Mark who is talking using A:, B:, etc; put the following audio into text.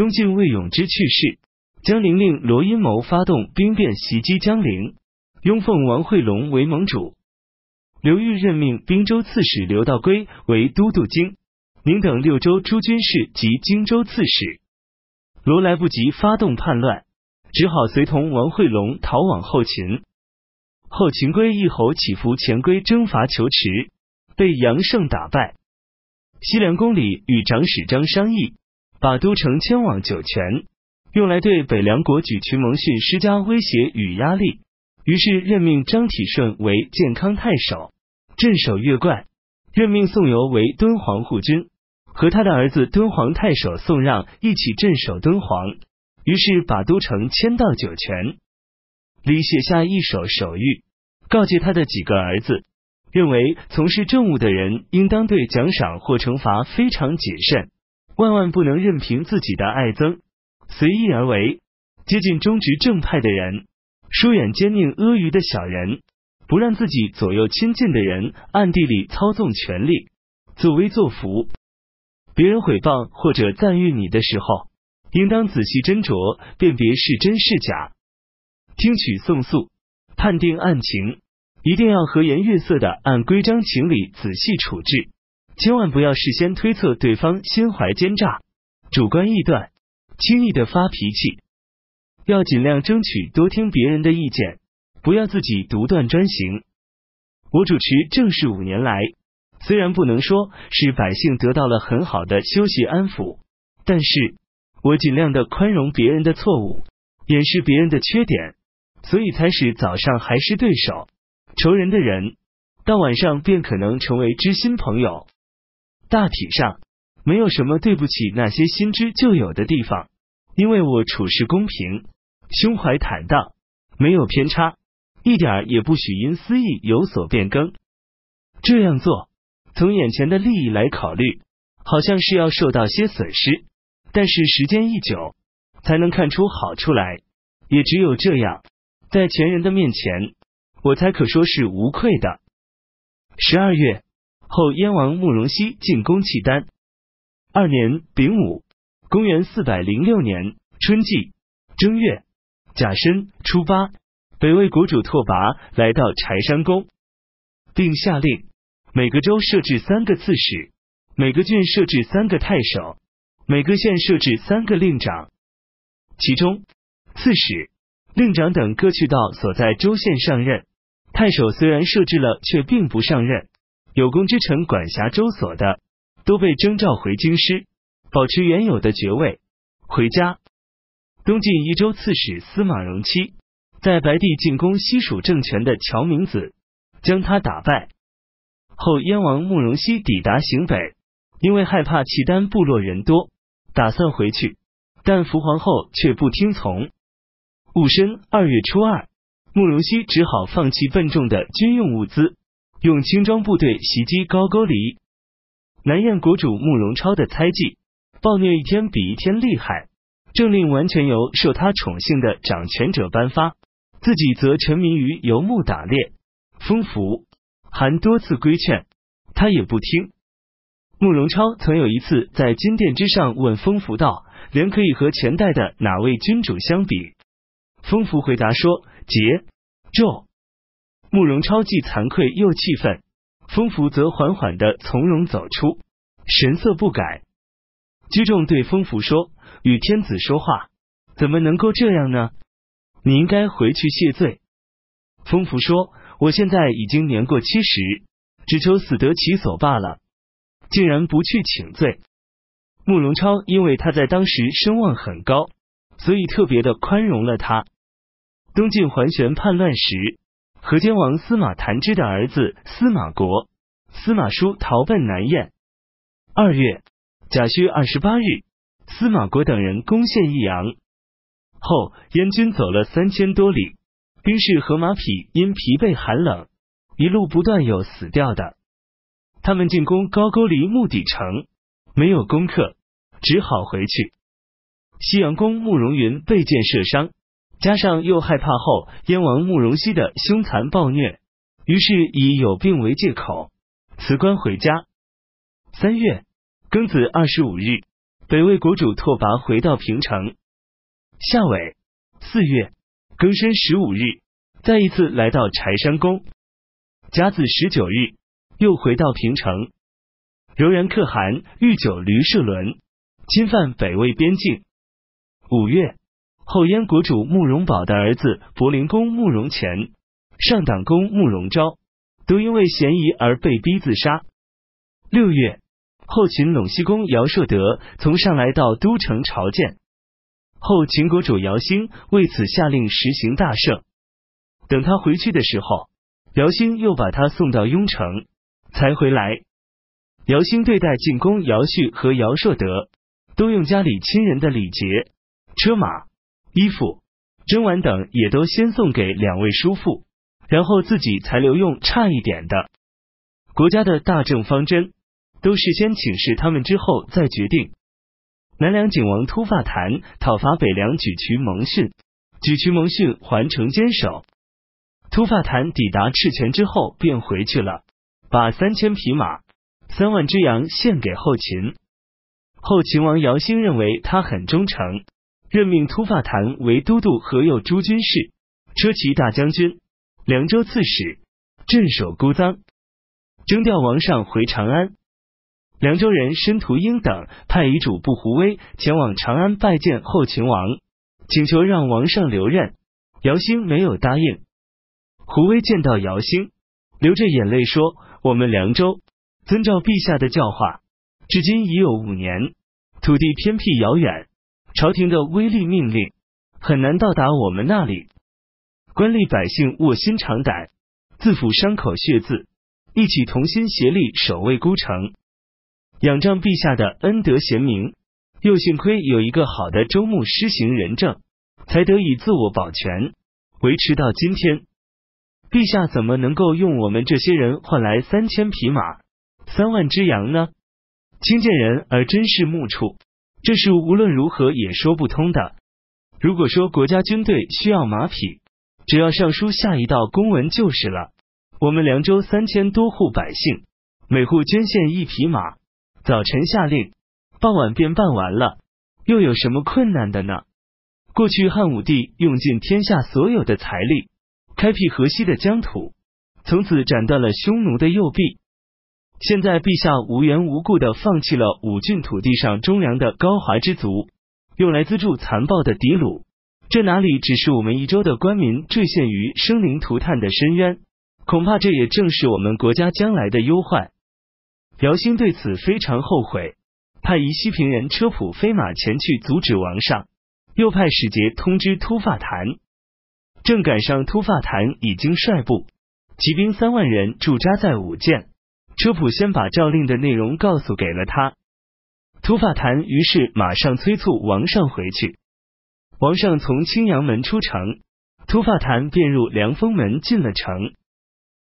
A: 东晋魏永之去世，江陵令罗阴谋发动兵变袭击江陵，拥奉王惠龙为盟主。刘裕任命滨州刺史刘道归为都督京、宁等六州诸军事及荆州刺史。罗来不及发动叛乱，只好随同王惠龙逃往后秦。后秦归义侯起伏前归征伐求池，被杨胜打败。西凉宫里与长史张商议，把都城迁往酒泉，用来对北凉国举群蒙逊施加威胁与压力。于是任命张体顺为健康太守，镇守越冠；任命宋由为敦煌护军，和他的儿子敦煌太守宋让一起镇守敦煌。于是把都城迁到酒泉。李写下一首手谕，告诫他的几个儿子，认为从事政务的人应当对奖赏或惩罚非常谨慎，万万不能任凭自己的爱憎随意而为，接近忠直正派的人。疏远奸佞阿谀的小人，不让自己左右亲近的人暗地里操纵权力，作威作福。别人毁谤或者赞誉你的时候，应当仔细斟酌，辨别是真是假，听取讼诉，判定案情，一定要和颜悦色的按规章情理仔细处置，千万不要事先推测对方心怀奸诈，主观臆断，轻易的发脾气。要尽量争取多听别人的意见，不要自己独断专行。我主持政事五年来，虽然不能说是百姓得到了很好的休息安抚，但是我尽量的宽容别人的错误，掩饰别人的缺点，所以才使早上还是对手、仇人的人，到晚上便可能成为知心朋友。大体上没有什么对不起那些新知旧有的地方，因为我处事公平。胸怀坦荡，没有偏差，一点也不许因私意有所变更。这样做，从眼前的利益来考虑，好像是要受到些损失，但是时间一久，才能看出好处来。也只有这样，在前人的面前，我才可说是无愧的。十二月后，燕王慕容熙进攻契丹。二年丙午，公元四百零六年春季正月。甲申初八，北魏国主拓跋来到柴山宫，并下令每个州设置三个刺史，每个郡设置三个太守，每个县设置三个令长。其中，刺史、令长等各去到所在州县上任；太守虽然设置了，却并不上任。有功之臣管辖州所的，都被征召回京师，保持原有的爵位，回家。东晋益州刺史司马荣期在白帝进攻西蜀政权的乔明子，将他打败后，燕王慕容熙抵达行北，因为害怕契丹部落人多，打算回去，但伏皇后却不听从。戊申二月初二，慕容熙只好放弃笨重的军用物资，用轻装部队袭击高句丽。南燕国主慕容超的猜忌暴虐一天比一天厉害。政令完全由受他宠幸的掌权者颁发，自己则沉迷于游牧打猎、丰服，还多次规劝，他也不听。慕容超曾有一次在金殿之上问丰福道：“人可以和前代的哪位君主相比？”丰福回答说：“桀、纣。”慕容超既惭愧又气愤，丰福则缓缓的从容走出，神色不改。居众对丰福说。与天子说话，怎么能够这样呢？你应该回去谢罪。丰福说：“我现在已经年过七十，只求死得其所罢了，竟然不去请罪。”慕容超因为他在当时声望很高，所以特别的宽容了他。东晋桓玄叛乱时，河间王司马谈之的儿子司马国、司马叔逃奔南燕。二月甲戌二十八日。司马国等人攻陷益阳后，燕军走了三千多里，兵士和马匹因疲惫寒冷，一路不断有死掉的。他们进攻高句丽木底城，没有攻克，只好回去。西阳公慕容云被箭射伤，加上又害怕后燕王慕容熙的凶残暴虐，于是以有病为借口辞官回家。三月庚子二十五日。北魏国主拓跋回到平城。夏尾四月庚申十五日，再一次来到柴山宫。甲子十九日，又回到平城。柔然可汗御酒驴射轮，侵犯北魏边境。五月，后燕国主慕容宝的儿子柏林公慕容乾、上党公慕容昭，都因为嫌疑而被逼自杀。六月，后秦陇西公姚硕德从上来到都城朝见，后秦国主姚兴为此下令实行大赦。等他回去的时候，姚兴又把他送到雍城，才回来。姚兴对待进宫姚旭和姚硕德，都用家里亲人的礼节，车马、衣服、针碗等也都先送给两位叔父，然后自己才留用差一点的。国家的大政方针，都事先请示他们之后再决定。南梁景王突发谈讨伐北梁举渠蒙逊，举渠蒙逊还城坚守。突发谈抵达赤泉之后便回去了，把三千匹马。三万只羊献给后秦，后秦王姚兴认为他很忠诚，任命突发谈为都督河右诸军事、车骑大将军、凉州刺史，镇守姑臧，征调王上回长安。凉州人申屠英等派遗主部胡威前往长安拜见后秦王，请求让王上留任，姚兴没有答应。胡威见到姚兴，流着眼泪说：“我们凉州。”遵照陛下的教化，至今已有五年，土地偏僻遥远，朝廷的威力命令很难到达我们那里。官吏百姓卧薪尝胆，自抚伤口血渍，一起同心协力守卫孤城，仰仗陛下的恩德贤明，又幸亏有一个好的周牧施行仁政，才得以自我保全，维持到今天。陛下怎么能够用我们这些人换来三千匹马？三万只羊呢？轻贱人而真是木处，这是无论如何也说不通的。如果说国家军队需要马匹，只要上书下一道公文就是了。我们凉州三千多户百姓，每户捐献一匹马，早晨下令，傍晚便办完了，又有什么困难的呢？过去汉武帝用尽天下所有的财力，开辟河西的疆土，从此斩断了匈奴的右臂。现在陛下无缘无故的放弃了五郡土地上忠良的高华之族，用来资助残暴的狄鲁，这哪里只是我们一州的官民坠陷于生灵涂炭的深渊？恐怕这也正是我们国家将来的忧患。姚兴对此非常后悔，派宜西平人车普飞马前去阻止王上，又派使节通知突发坛，正赶上突发坛已经率部骑兵三万人驻扎在武建。车普先把诏令的内容告诉给了他，突发坛于是马上催促王上回去。王上从青阳门出城，突发坛便入凉风门进了城。